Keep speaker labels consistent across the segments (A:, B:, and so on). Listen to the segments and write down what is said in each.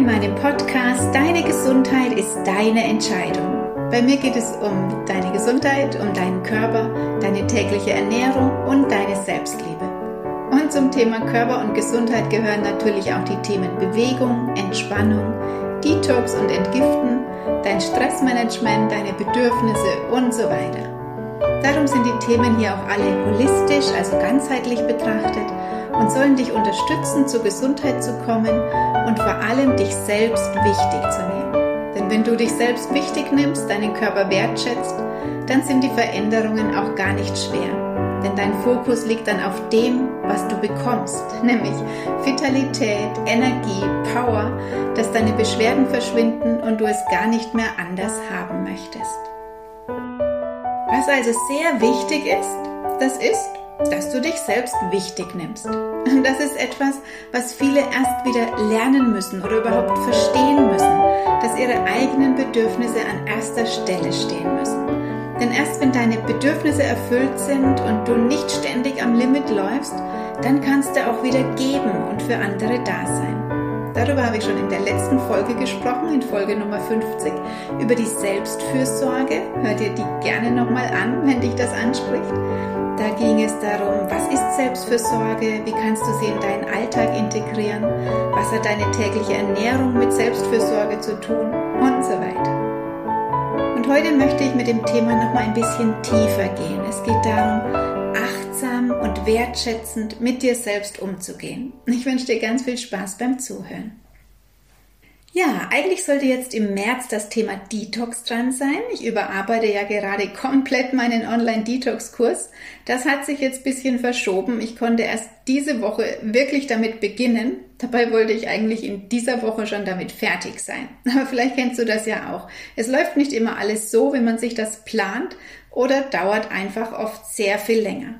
A: in meinem Podcast Deine Gesundheit ist deine Entscheidung. Bei mir geht es um deine Gesundheit, um deinen Körper, deine tägliche Ernährung und deine Selbstliebe. Und zum Thema Körper und Gesundheit gehören natürlich auch die Themen Bewegung, Entspannung, Detox und Entgiften, dein Stressmanagement, deine Bedürfnisse und so weiter. Darum sind die Themen hier auch alle holistisch, also ganzheitlich betrachtet und sollen dich unterstützen, zur Gesundheit zu kommen und vor allem dich selbst wichtig zu nehmen. Denn wenn du dich selbst wichtig nimmst, deinen Körper wertschätzt, dann sind die Veränderungen auch gar nicht schwer. Denn dein Fokus liegt dann auf dem, was du bekommst, nämlich Vitalität, Energie, Power, dass deine Beschwerden verschwinden und du es gar nicht mehr anders haben möchtest. Was also sehr wichtig ist, das ist, dass du dich selbst wichtig nimmst. Das ist etwas, was viele erst wieder lernen müssen oder überhaupt verstehen müssen, dass ihre eigenen Bedürfnisse an erster Stelle stehen müssen. Denn erst wenn deine Bedürfnisse erfüllt sind und du nicht ständig am Limit läufst, dann kannst du auch wieder geben und für andere da sein. Darüber habe ich schon in der letzten Folge gesprochen, in Folge Nummer 50, über die Selbstfürsorge. Hör dir die gerne nochmal an, wenn dich das anspricht. Da ging es darum, was ist Selbstfürsorge, wie kannst du sie in deinen Alltag integrieren, was hat deine tägliche Ernährung mit Selbstfürsorge zu tun und so weiter. Und heute möchte ich mit dem Thema noch mal ein bisschen tiefer gehen. Es geht darum, wertschätzend mit dir selbst umzugehen. Ich wünsche dir ganz viel Spaß beim Zuhören. Ja, eigentlich sollte jetzt im März das Thema Detox dran sein. Ich überarbeite ja gerade komplett meinen Online-Detox-Kurs. Das hat sich jetzt ein bisschen verschoben. Ich konnte erst diese Woche wirklich damit beginnen. Dabei wollte ich eigentlich in dieser Woche schon damit fertig sein. Aber vielleicht kennst du das ja auch. Es läuft nicht immer alles so, wie man sich das plant oder dauert einfach oft sehr viel länger.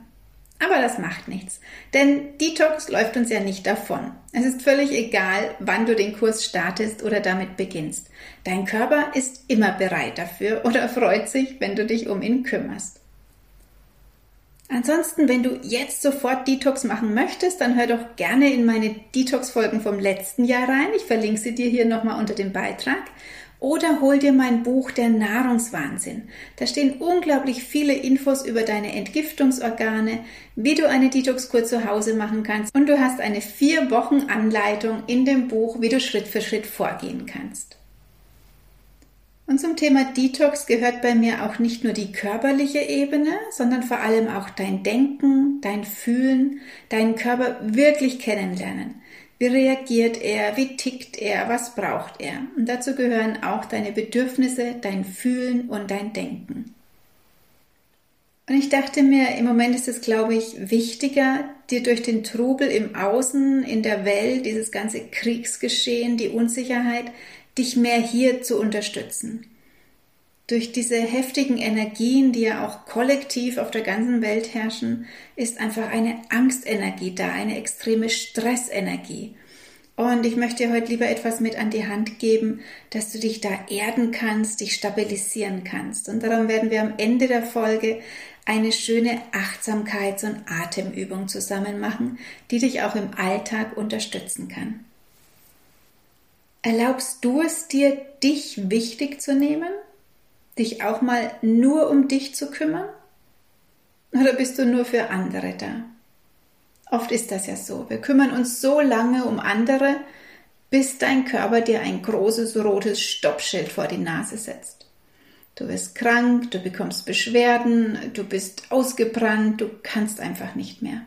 A: Aber das macht nichts, denn Detox läuft uns ja nicht davon. Es ist völlig egal, wann du den Kurs startest oder damit beginnst. Dein Körper ist immer bereit dafür oder freut sich, wenn du dich um ihn kümmerst. Ansonsten, wenn du jetzt sofort Detox machen möchtest, dann hör doch gerne in meine Detox-Folgen vom letzten Jahr rein. Ich verlinke sie dir hier nochmal unter dem Beitrag. Oder hol dir mein Buch Der Nahrungswahnsinn. Da stehen unglaublich viele Infos über deine Entgiftungsorgane, wie du eine Detox-Kur zu Hause machen kannst und du hast eine vier Wochen Anleitung in dem Buch, wie du Schritt für Schritt vorgehen kannst. Und zum Thema Detox gehört bei mir auch nicht nur die körperliche Ebene, sondern vor allem auch dein Denken, dein Fühlen, deinen Körper wirklich kennenlernen. Wie reagiert er? Wie tickt er? Was braucht er? Und dazu gehören auch deine Bedürfnisse, dein Fühlen und dein Denken. Und ich dachte mir, im Moment ist es, glaube ich, wichtiger, dir durch den Trubel im Außen, in der Welt, dieses ganze Kriegsgeschehen, die Unsicherheit, dich mehr hier zu unterstützen durch diese heftigen Energien, die ja auch kollektiv auf der ganzen Welt herrschen, ist einfach eine Angstenergie da, eine extreme Stressenergie. Und ich möchte dir heute lieber etwas mit an die Hand geben, dass du dich da erden kannst, dich stabilisieren kannst. Und darum werden wir am Ende der Folge eine schöne Achtsamkeits- und Atemübung zusammen machen, die dich auch im Alltag unterstützen kann. Erlaubst du es dir, dich wichtig zu nehmen? Dich auch mal nur um dich zu kümmern? Oder bist du nur für andere da? Oft ist das ja so. Wir kümmern uns so lange um andere, bis dein Körper dir ein großes rotes Stoppschild vor die Nase setzt. Du wirst krank, du bekommst Beschwerden, du bist ausgebrannt, du kannst einfach nicht mehr.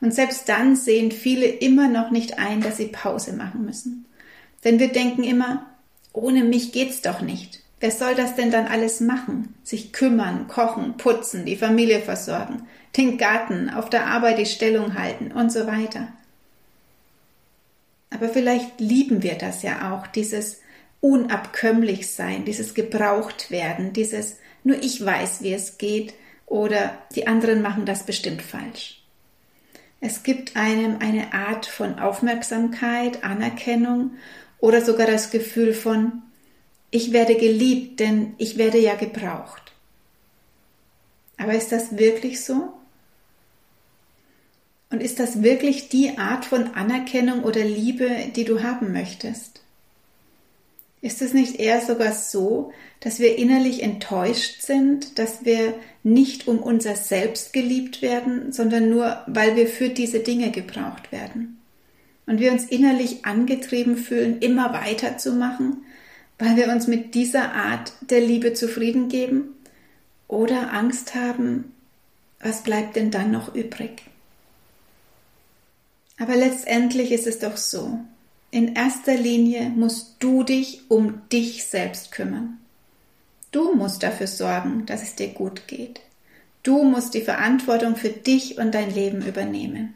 A: Und selbst dann sehen viele immer noch nicht ein, dass sie Pause machen müssen. Denn wir denken immer, ohne mich geht's doch nicht. Wer soll das denn dann alles machen? Sich kümmern, kochen, putzen, die Familie versorgen, den Garten, auf der Arbeit die Stellung halten und so weiter. Aber vielleicht lieben wir das ja auch, dieses unabkömmlich sein, dieses gebraucht werden, dieses nur ich weiß, wie es geht oder die anderen machen das bestimmt falsch. Es gibt einem eine Art von Aufmerksamkeit, Anerkennung oder sogar das Gefühl von ich werde geliebt, denn ich werde ja gebraucht. Aber ist das wirklich so? Und ist das wirklich die Art von Anerkennung oder Liebe, die du haben möchtest? Ist es nicht eher sogar so, dass wir innerlich enttäuscht sind, dass wir nicht um unser Selbst geliebt werden, sondern nur, weil wir für diese Dinge gebraucht werden? Und wir uns innerlich angetrieben fühlen, immer weiterzumachen, weil wir uns mit dieser Art der Liebe zufrieden geben? Oder Angst haben, was bleibt denn dann noch übrig? Aber letztendlich ist es doch so, in erster Linie musst du dich um dich selbst kümmern. Du musst dafür sorgen, dass es dir gut geht. Du musst die Verantwortung für dich und dein Leben übernehmen.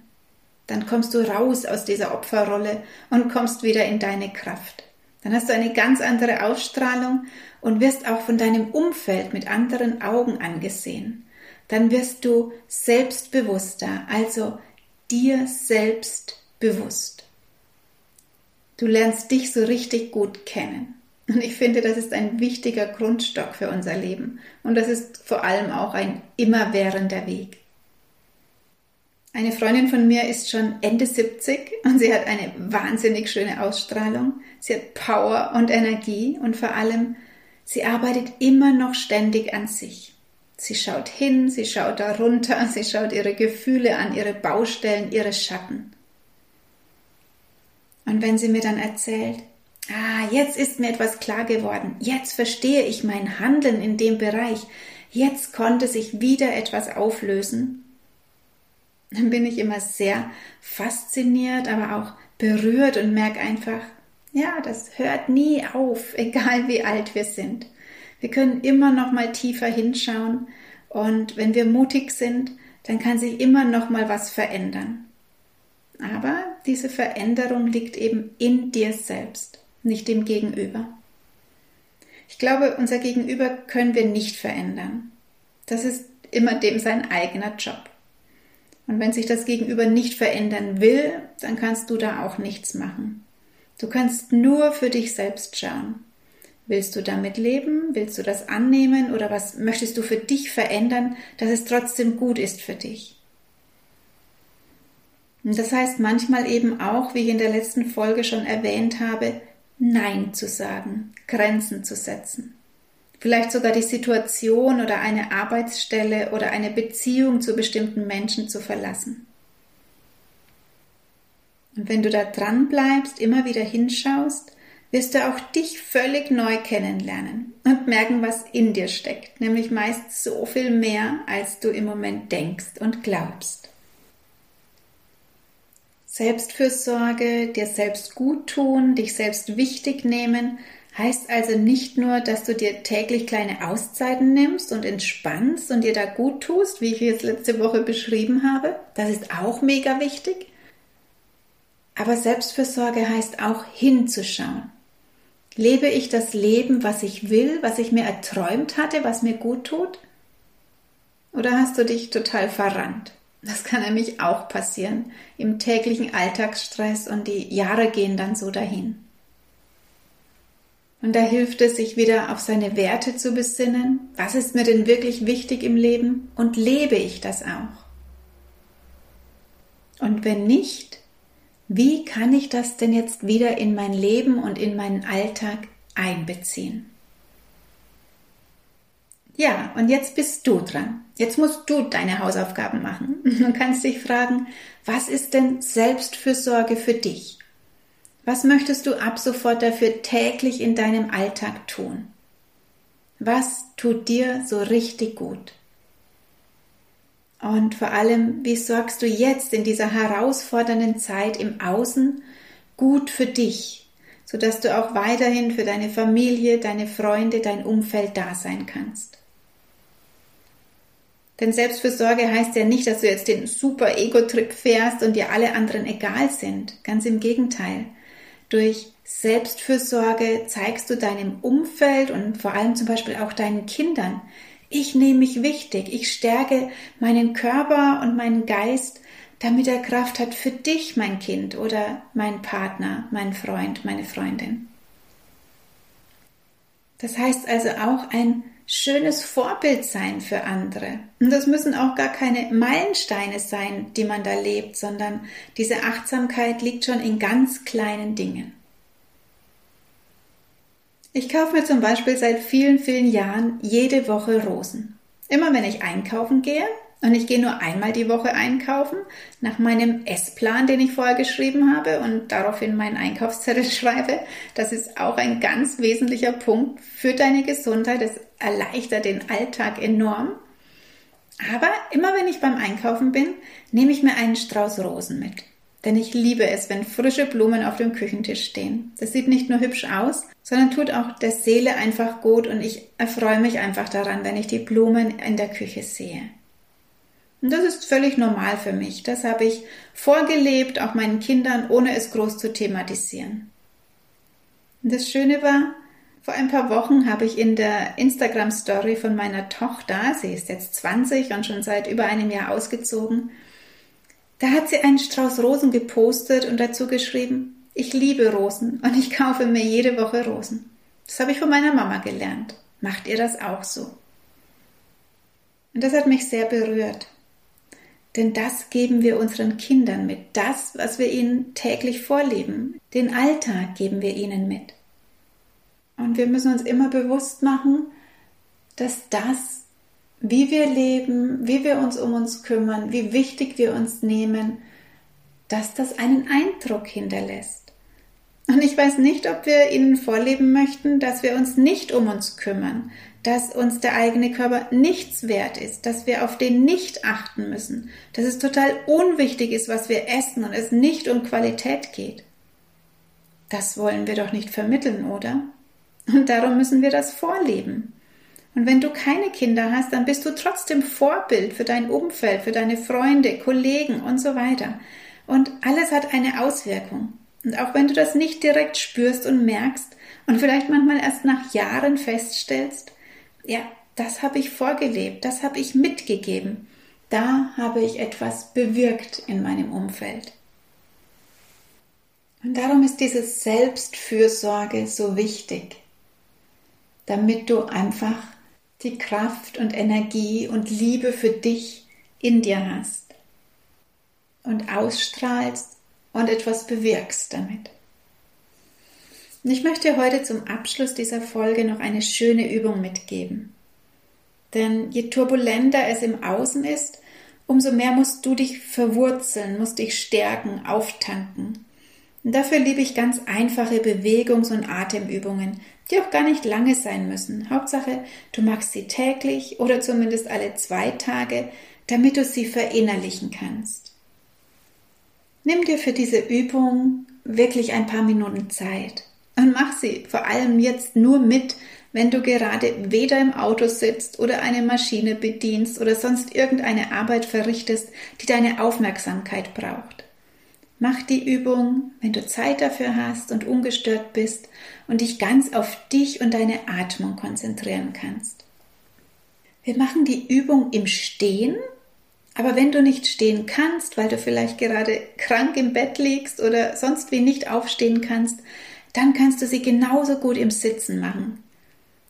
A: Dann kommst du raus aus dieser Opferrolle und kommst wieder in deine Kraft. Dann hast du eine ganz andere Ausstrahlung und wirst auch von deinem Umfeld mit anderen Augen angesehen. Dann wirst du selbstbewusster, also dir selbst bewusst. Du lernst dich so richtig gut kennen. Und ich finde, das ist ein wichtiger Grundstock für unser Leben. Und das ist vor allem auch ein immerwährender Weg. Eine Freundin von mir ist schon Ende 70 und sie hat eine wahnsinnig schöne Ausstrahlung. Sie hat Power und Energie und vor allem, sie arbeitet immer noch ständig an sich. Sie schaut hin, sie schaut darunter, sie schaut ihre Gefühle an, ihre Baustellen, ihre Schatten. Und wenn sie mir dann erzählt, ah, jetzt ist mir etwas klar geworden, jetzt verstehe ich mein Handeln in dem Bereich, jetzt konnte sich wieder etwas auflösen, dann bin ich immer sehr fasziniert, aber auch berührt und merke einfach, ja, das hört nie auf, egal wie alt wir sind. Wir können immer noch mal tiefer hinschauen und wenn wir mutig sind, dann kann sich immer noch mal was verändern. Aber diese Veränderung liegt eben in dir selbst, nicht im Gegenüber. Ich glaube, unser Gegenüber können wir nicht verändern. Das ist immer dem sein eigener Job. Und wenn sich das Gegenüber nicht verändern will, dann kannst du da auch nichts machen. Du kannst nur für dich selbst schauen. Willst du damit leben? Willst du das annehmen? Oder was möchtest du für dich verändern, dass es trotzdem gut ist für dich? Und das heißt manchmal eben auch, wie ich in der letzten Folge schon erwähnt habe, Nein zu sagen, Grenzen zu setzen. Vielleicht sogar die Situation oder eine Arbeitsstelle oder eine Beziehung zu bestimmten Menschen zu verlassen. Und wenn du da dran bleibst, immer wieder hinschaust, wirst du auch dich völlig neu kennenlernen und merken, was in dir steckt, nämlich meist so viel mehr, als du im Moment denkst und glaubst. Selbstfürsorge, dir selbst gut tun, dich selbst wichtig nehmen, heißt also nicht nur, dass du dir täglich kleine Auszeiten nimmst und entspannst und dir da gut tust, wie ich es letzte Woche beschrieben habe. Das ist auch mega wichtig. Aber Selbstfürsorge heißt auch hinzuschauen. Lebe ich das Leben, was ich will, was ich mir erträumt hatte, was mir gut tut? Oder hast du dich total verrannt? Das kann nämlich auch passieren im täglichen Alltagsstress und die Jahre gehen dann so dahin. Und da hilft es, sich wieder auf seine Werte zu besinnen. Was ist mir denn wirklich wichtig im Leben? Und lebe ich das auch? Und wenn nicht, wie kann ich das denn jetzt wieder in mein Leben und in meinen Alltag einbeziehen? Ja, und jetzt bist du dran. Jetzt musst du deine Hausaufgaben machen und kannst dich fragen, was ist denn Selbstfürsorge für dich? Was möchtest du ab sofort dafür täglich in deinem Alltag tun? Was tut dir so richtig gut? Und vor allem, wie sorgst du jetzt in dieser herausfordernden Zeit im Außen gut für dich, sodass du auch weiterhin für deine Familie, deine Freunde, dein Umfeld da sein kannst? Denn Selbstfürsorge heißt ja nicht, dass du jetzt den super Ego-Trip fährst und dir alle anderen egal sind. Ganz im Gegenteil. Durch Selbstfürsorge zeigst du deinem Umfeld und vor allem zum Beispiel auch deinen Kindern, ich nehme mich wichtig, ich stärke meinen Körper und meinen Geist, damit er Kraft hat für dich, mein Kind oder mein Partner, mein Freund, meine Freundin. Das heißt also auch ein schönes Vorbild sein für andere. Und das müssen auch gar keine Meilensteine sein, die man da lebt, sondern diese Achtsamkeit liegt schon in ganz kleinen Dingen. Ich kaufe mir zum Beispiel seit vielen, vielen Jahren jede Woche Rosen. Immer wenn ich einkaufen gehe, und ich gehe nur einmal die Woche einkaufen, nach meinem Essplan, den ich vorher geschrieben habe und daraufhin meinen Einkaufszettel schreibe. Das ist auch ein ganz wesentlicher Punkt für deine Gesundheit. Das erleichtert den Alltag enorm. Aber immer wenn ich beim Einkaufen bin, nehme ich mir einen Strauß Rosen mit. Denn ich liebe es, wenn frische Blumen auf dem Küchentisch stehen. Das sieht nicht nur hübsch aus, sondern tut auch der Seele einfach gut und ich erfreue mich einfach daran, wenn ich die Blumen in der Küche sehe. Und das ist völlig normal für mich. Das habe ich vorgelebt, auch meinen Kindern, ohne es groß zu thematisieren. Und das Schöne war, vor ein paar Wochen habe ich in der Instagram Story von meiner Tochter, sie ist jetzt 20 und schon seit über einem Jahr ausgezogen, da hat sie einen Strauß Rosen gepostet und dazu geschrieben, ich liebe Rosen und ich kaufe mir jede Woche Rosen. Das habe ich von meiner Mama gelernt. Macht ihr das auch so? Und das hat mich sehr berührt. Denn das geben wir unseren Kindern mit. Das, was wir ihnen täglich vorleben. Den Alltag geben wir ihnen mit. Und wir müssen uns immer bewusst machen, dass das, wie wir leben, wie wir uns um uns kümmern, wie wichtig wir uns nehmen, dass das einen Eindruck hinterlässt. Und ich weiß nicht, ob wir ihnen vorleben möchten, dass wir uns nicht um uns kümmern, dass uns der eigene Körper nichts wert ist, dass wir auf den nicht achten müssen, dass es total unwichtig ist, was wir essen und es nicht um Qualität geht. Das wollen wir doch nicht vermitteln, oder? Und darum müssen wir das vorleben. Und wenn du keine Kinder hast, dann bist du trotzdem Vorbild für dein Umfeld, für deine Freunde, Kollegen und so weiter. Und alles hat eine Auswirkung. Und auch wenn du das nicht direkt spürst und merkst und vielleicht manchmal erst nach Jahren feststellst, ja, das habe ich vorgelebt, das habe ich mitgegeben, da habe ich etwas bewirkt in meinem Umfeld. Und darum ist diese Selbstfürsorge so wichtig, damit du einfach die Kraft und Energie und Liebe für dich in dir hast und ausstrahlst und etwas bewirkst damit. Ich möchte heute zum Abschluss dieser Folge noch eine schöne Übung mitgeben. Denn je turbulenter es im Außen ist, umso mehr musst du dich verwurzeln, musst dich stärken, auftanken. Und dafür liebe ich ganz einfache Bewegungs- und Atemübungen, die auch gar nicht lange sein müssen. Hauptsache, du machst sie täglich oder zumindest alle zwei Tage, damit du sie verinnerlichen kannst. Nimm dir für diese Übung wirklich ein paar Minuten Zeit und mach sie vor allem jetzt nur mit, wenn du gerade weder im Auto sitzt oder eine Maschine bedienst oder sonst irgendeine Arbeit verrichtest, die deine Aufmerksamkeit braucht. Mach die Übung, wenn du Zeit dafür hast und ungestört bist und dich ganz auf dich und deine Atmung konzentrieren kannst. Wir machen die Übung im Stehen aber wenn du nicht stehen kannst, weil du vielleicht gerade krank im Bett liegst oder sonst wie nicht aufstehen kannst, dann kannst du sie genauso gut im Sitzen machen.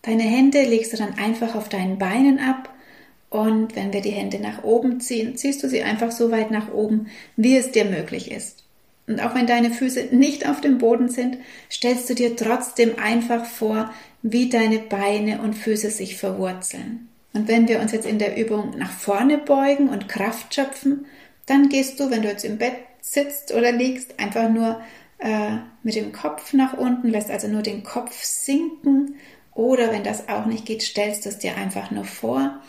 A: Deine Hände legst du dann einfach auf deinen Beinen ab und wenn wir die Hände nach oben ziehen, ziehst du sie einfach so weit nach oben, wie es dir möglich ist. Und auch wenn deine Füße nicht auf dem Boden sind, stellst du dir trotzdem einfach vor, wie deine Beine und Füße sich verwurzeln. Und wenn wir uns jetzt in der Übung nach vorne beugen und Kraft schöpfen, dann gehst du, wenn du jetzt im Bett sitzt oder liegst, einfach nur äh, mit dem Kopf nach unten, lässt also nur den Kopf sinken. Oder wenn das auch nicht geht, stellst du es dir einfach nur vor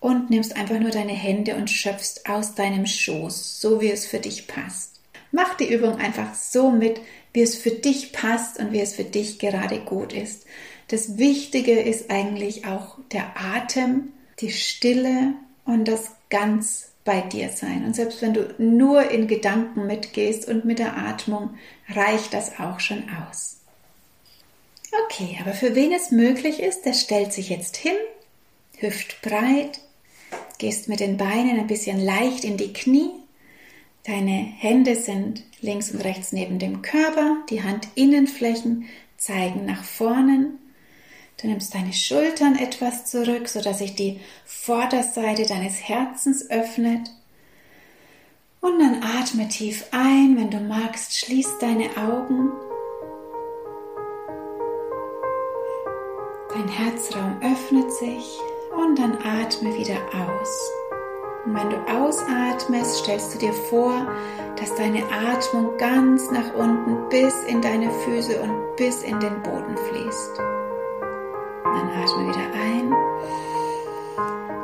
A: und nimmst einfach nur deine Hände und schöpfst aus deinem Schoß, so wie es für dich passt. Mach die Übung einfach so mit, wie es für dich passt und wie es für dich gerade gut ist. Das Wichtige ist eigentlich auch der Atem, die Stille und das ganz bei dir sein. Und selbst wenn du nur in Gedanken mitgehst und mit der Atmung, reicht das auch schon aus. Okay, aber für wen es möglich ist, der stellt sich jetzt hin, hüftbreit, gehst mit den Beinen ein bisschen leicht in die Knie. Deine Hände sind links und rechts neben dem Körper, die Handinnenflächen zeigen nach vorne Du nimmst deine Schultern etwas zurück, sodass sich die Vorderseite deines Herzens öffnet. Und dann atme tief ein. Wenn du magst, schließ deine Augen. Herzraum öffnet sich und dann atme wieder aus. Und wenn du ausatmest, stellst du dir vor, dass deine Atmung ganz nach unten bis in deine Füße und bis in den Boden fließt. Dann atme wieder ein.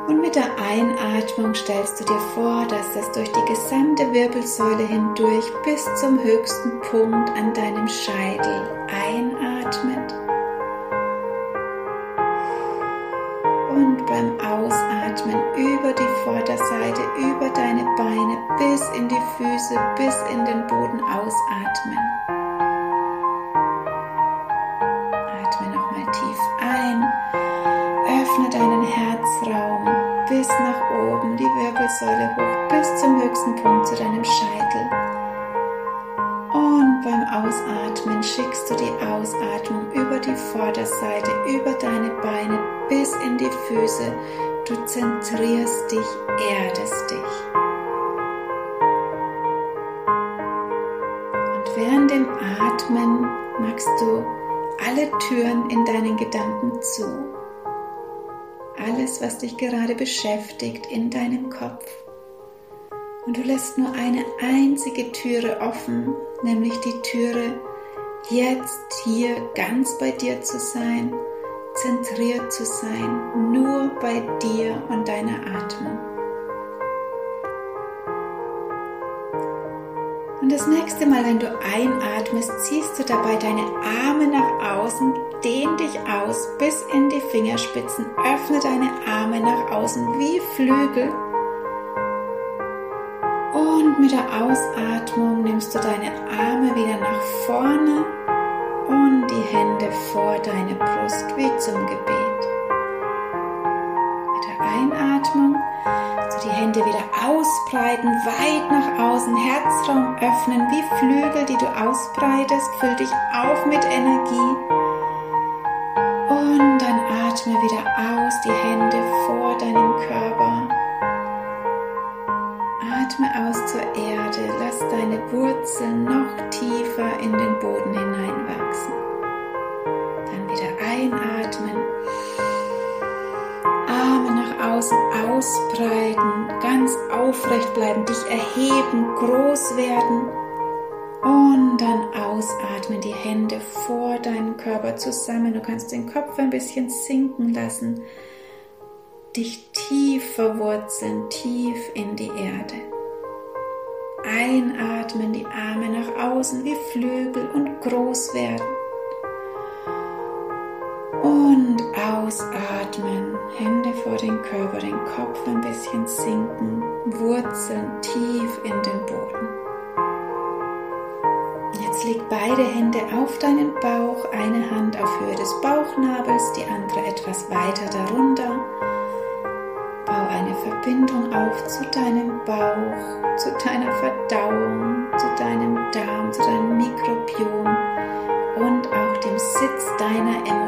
A: Und mit der Einatmung stellst du dir vor, dass das durch die gesamte Wirbelsäule hindurch bis zum höchsten Punkt an deinem Scheitel einatmet und beim Ausatmen über die Vorderseite, über deine Beine bis in die Füße, bis in den Boden ausatmen. Wirbelsäule hoch bis zum höchsten Punkt zu deinem Scheitel. Und beim Ausatmen schickst du die Ausatmung über die Vorderseite, über deine Beine bis in die Füße. Du zentrierst dich, erdest dich. Und während dem Atmen machst du alle Türen in deinen Gedanken zu. Alles, was dich gerade beschäftigt in deinem Kopf. Und du lässt nur eine einzige Türe offen, nämlich die Türe, jetzt hier ganz bei dir zu sein, zentriert zu sein, nur bei dir und deiner Atmung. Und das nächste Mal, wenn du einatmest, ziehst du dabei deine Arme nach außen, dehn dich aus bis in die Fingerspitzen, öffne deine Arme nach außen wie Flügel und mit der Ausatmung nimmst du deine Arme wieder nach vorne und die Hände vor deine Brust wie zum Gebet. Mit der Einatmung so die Hände wieder ausbreiten, weit nach außen, Herzraum öffnen wie Flügel, die du ausbreitest. Füll dich auf mit Energie. Atme wieder aus, die Hände vor deinem Körper. Atme aus zur Erde, lass deine Wurzeln noch tiefer in den Boden hineinwachsen. Dann wieder einatmen, Arme nach außen ausbreiten, ganz aufrecht bleiben, dich erheben, groß werden. Und dann ausatmen, die Hände vor deinem Körper zusammen. Du kannst den Kopf ein bisschen sinken lassen dich tief verwurzeln, tief in die Erde. Einatmen, die Arme nach außen wie Flügel und groß werden. Und ausatmen, Hände vor den Körper, den Kopf ein bisschen sinken, Wurzeln tief in den Boden. Leg beide Hände auf deinen Bauch, eine Hand auf Höhe des Bauchnabels, die andere etwas weiter darunter eine Verbindung auf zu deinem Bauch, zu deiner Verdauung, zu deinem Darm, zu deinem Mikrobiom und auch dem Sitz deiner Emotionen.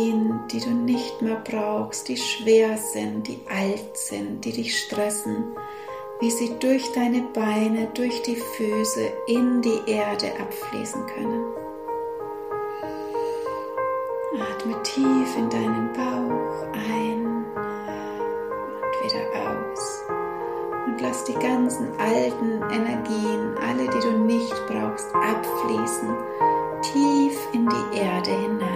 A: Energien, die du nicht mehr brauchst, die schwer sind, die alt sind, die dich stressen, wie sie durch deine Beine, durch die Füße in die Erde abfließen können. Atme tief in deinen Bauch ein und wieder aus. Und lass die ganzen alten Energien, alle, die du nicht brauchst, abfließen, tief in die Erde hinein.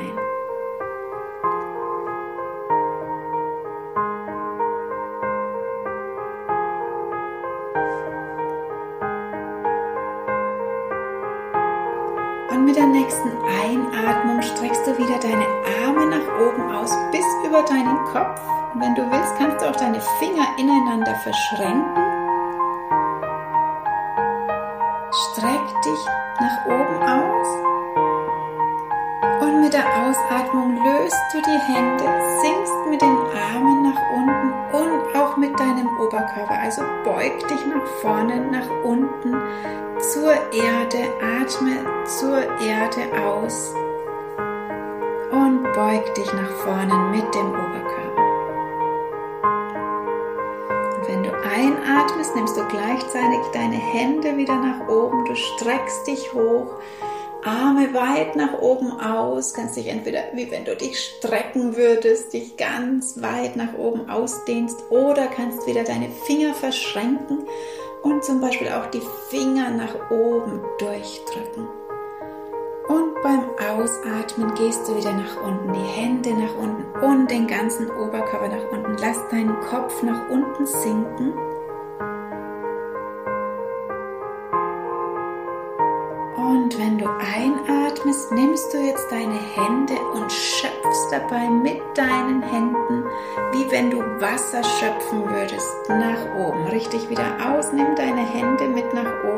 A: oben aus bis über deinen Kopf. Und wenn du willst, kannst du auch deine Finger ineinander verschränken. Streck dich nach oben aus. Und mit der Ausatmung löst du die Hände, sinkst mit den Armen nach unten und auch mit deinem Oberkörper. Also beug dich nach vorne, nach unten zur Erde, atme zur Erde aus beug dich nach vorne mit dem Oberkörper. Und wenn du einatmest, nimmst du gleichzeitig deine Hände wieder nach oben, du streckst dich hoch, Arme weit nach oben aus, kannst dich entweder, wie wenn du dich strecken würdest, dich ganz weit nach oben ausdehnst oder kannst wieder deine Finger verschränken und zum Beispiel auch die Finger nach oben durchdrücken. Beim Ausatmen gehst du wieder nach unten, die Hände nach unten und den ganzen Oberkörper nach unten. Lass deinen Kopf nach unten sinken. Und wenn du einatmest, nimmst du jetzt deine Hände und schöpfst dabei mit deinen Händen, wie wenn du Wasser schöpfen würdest, nach oben. Richtig wieder aus, nimm deine Hände mit nach oben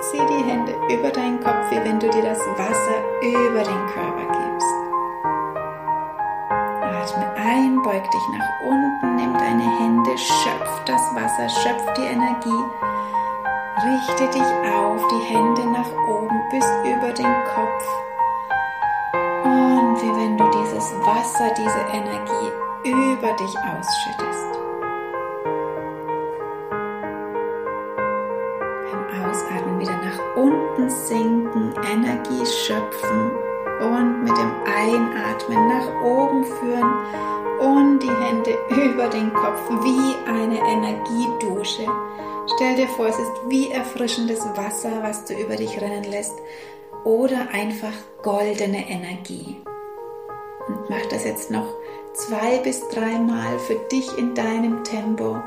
A: zieh die Hände über deinen Kopf, wie wenn du dir das Wasser über den Körper gibst. Atme ein, beug dich nach unten, nimm deine Hände, schöpf das Wasser, schöpf die Energie. Richte dich auf, die Hände nach oben bis über den Kopf. Und wie wenn du dieses Wasser, diese Energie über dich ausschüttest. Unten sinken, Energie schöpfen und mit dem Einatmen nach oben führen und die Hände über den Kopf wie eine Energiedusche. Stell dir vor, es ist wie erfrischendes Wasser, was du über dich rennen lässt oder einfach goldene Energie. Und mach das jetzt noch zwei bis dreimal für dich in deinem Tempo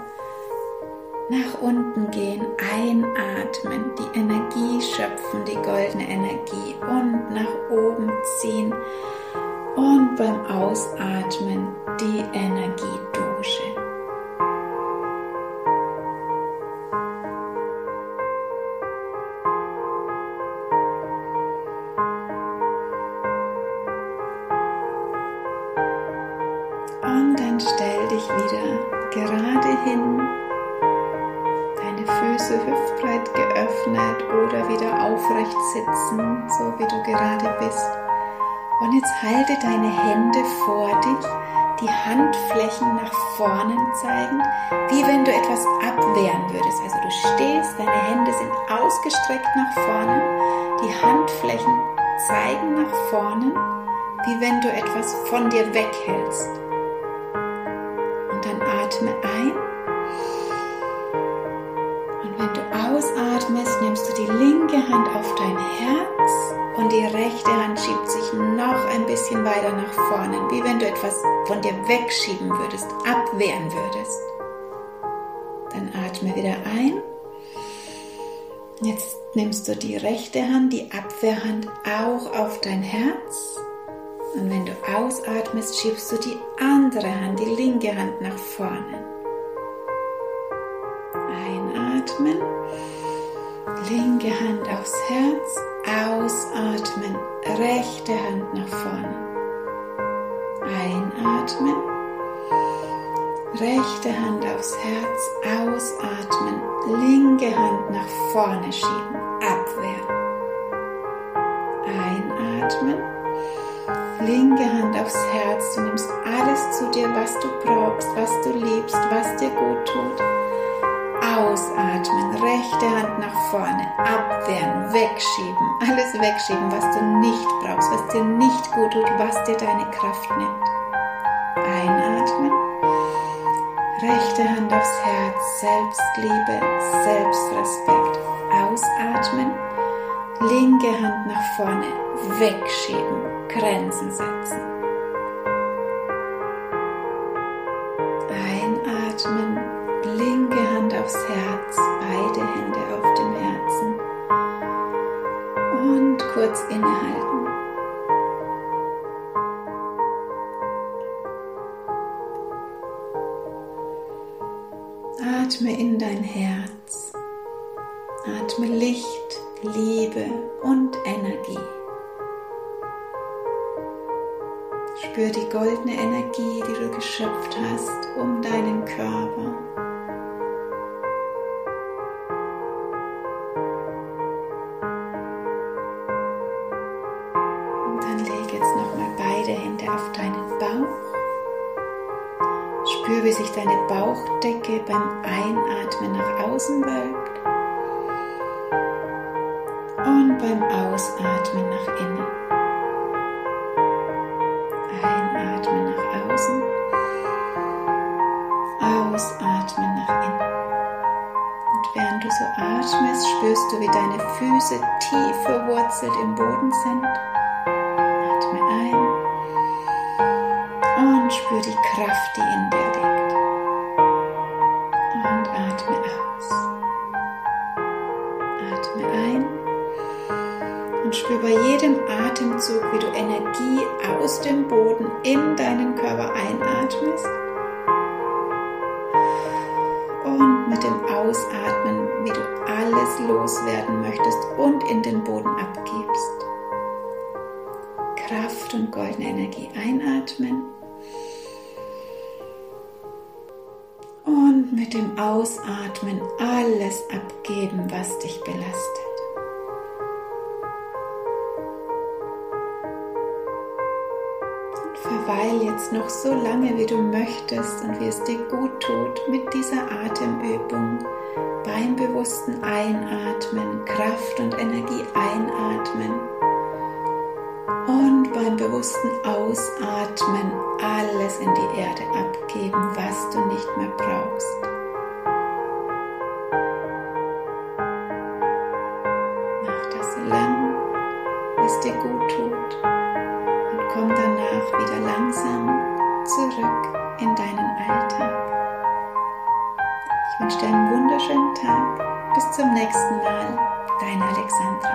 A: nach unten gehen, einatmen, die Energie schöpfen, die goldene Energie und nach oben ziehen und beim Ausatmen die Energiedusche. Und dann stell dich wieder gerade hin Füße hüftbreit geöffnet oder wieder aufrecht sitzen, so wie du gerade bist. Und jetzt halte deine Hände vor dich, die Handflächen nach vorne zeigen, wie wenn du etwas abwehren würdest. Also du stehst, deine Hände sind ausgestreckt nach vorne, die Handflächen zeigen nach vorne, wie wenn du etwas von dir weghältst. Vorne, wie wenn du etwas von dir wegschieben würdest, abwehren würdest. Dann atme wieder ein. Jetzt nimmst du die rechte Hand, die Abwehrhand auch auf dein Herz. Und wenn du ausatmest, schiebst du die andere Hand, die linke Hand nach vorne. Einatmen linke Hand aufs Herz, ausatmen, rechte Hand nach vorne. Einatmen, rechte Hand aufs Herz, ausatmen, linke Hand nach vorne schieben, abwehren. Einatmen, linke Hand aufs Herz, du nimmst alles zu dir, was du brauchst, was du liebst, was dir gut tut. Ausatmen, rechte Hand nach vorne, abwehren, wegschieben, alles wegschieben, was du nicht brauchst, was dir nicht gut tut, was dir deine Kraft nimmt. Einatmen, rechte Hand aufs Herz, Selbstliebe, Selbstrespekt. Ausatmen, linke Hand nach vorne, wegschieben, Grenzen setzen. Spür, wie sich deine Bauchdecke beim Einatmen nach außen wölbt und beim Ausatmen nach innen. Einatmen nach außen, ausatmen nach innen. Und während du so atmest, spürst du, wie deine Füße tief verwurzelt im Boden sind. Atme ein und spür die Kraft, die in Körper einatmest. Und mit dem Ausatmen, wie du alles loswerden möchtest und in den Boden abgibst. Kraft und goldene Energie einatmen. Und mit dem Ausatmen alles abgeben, was dich belastet. Weile jetzt noch so lange, wie du möchtest und wie es dir gut tut, mit dieser Atemübung beim bewussten Einatmen Kraft und Energie einatmen und beim bewussten Ausatmen alles in die Erde abgeben, was du nicht mehr brauchst. Mach das so lang, wie es dir gut tut. zum nächsten Mal, deine Alexandra.